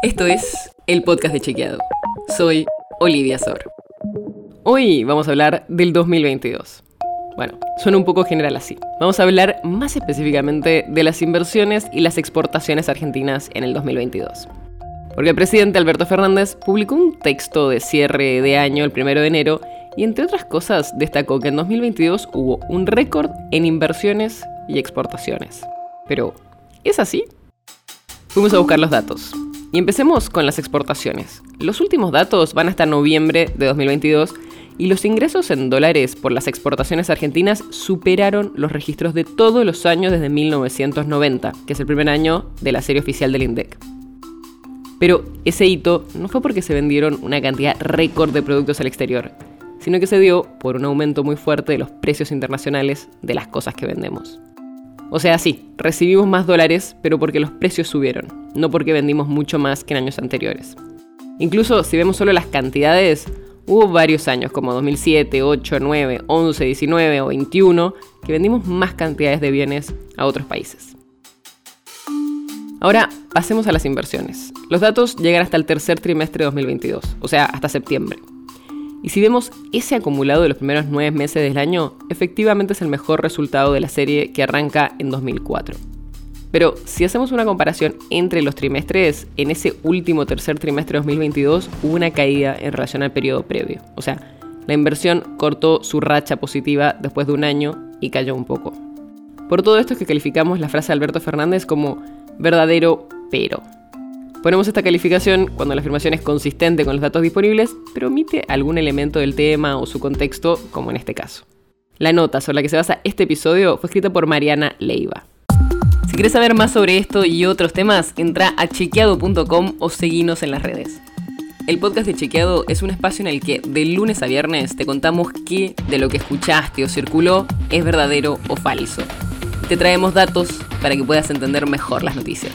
Esto es el podcast de Chequeado. Soy Olivia Sor. Hoy vamos a hablar del 2022. Bueno, suena un poco general así. Vamos a hablar más específicamente de las inversiones y las exportaciones argentinas en el 2022. Porque el presidente Alberto Fernández publicó un texto de cierre de año el 1 de enero y entre otras cosas destacó que en 2022 hubo un récord en inversiones y exportaciones. Pero, ¿es así? Fuimos a buscar los datos. Y empecemos con las exportaciones. Los últimos datos van hasta noviembre de 2022 y los ingresos en dólares por las exportaciones argentinas superaron los registros de todos los años desde 1990, que es el primer año de la serie oficial del INDEC. Pero ese hito no fue porque se vendieron una cantidad récord de productos al exterior, sino que se dio por un aumento muy fuerte de los precios internacionales de las cosas que vendemos. O sea, sí, recibimos más dólares, pero porque los precios subieron, no porque vendimos mucho más que en años anteriores. Incluso si vemos solo las cantidades, hubo varios años como 2007, 8, 9, 11, 19 o 21 que vendimos más cantidades de bienes a otros países. Ahora pasemos a las inversiones. Los datos llegan hasta el tercer trimestre de 2022, o sea, hasta septiembre. Y si vemos ese acumulado de los primeros nueve meses del año, efectivamente es el mejor resultado de la serie que arranca en 2004. Pero si hacemos una comparación entre los trimestres, en ese último tercer trimestre de 2022 hubo una caída en relación al periodo previo. O sea, la inversión cortó su racha positiva después de un año y cayó un poco. Por todo esto es que calificamos la frase de Alberto Fernández como verdadero pero. Ponemos esta calificación cuando la afirmación es consistente con los datos disponibles, pero omite algún elemento del tema o su contexto, como en este caso. La nota sobre la que se basa este episodio fue escrita por Mariana Leiva. Si quieres saber más sobre esto y otros temas, entra a chequeado.com o seguinos en las redes. El podcast de Chequeado es un espacio en el que de lunes a viernes te contamos qué de lo que escuchaste o circuló es verdadero o falso. Te traemos datos para que puedas entender mejor las noticias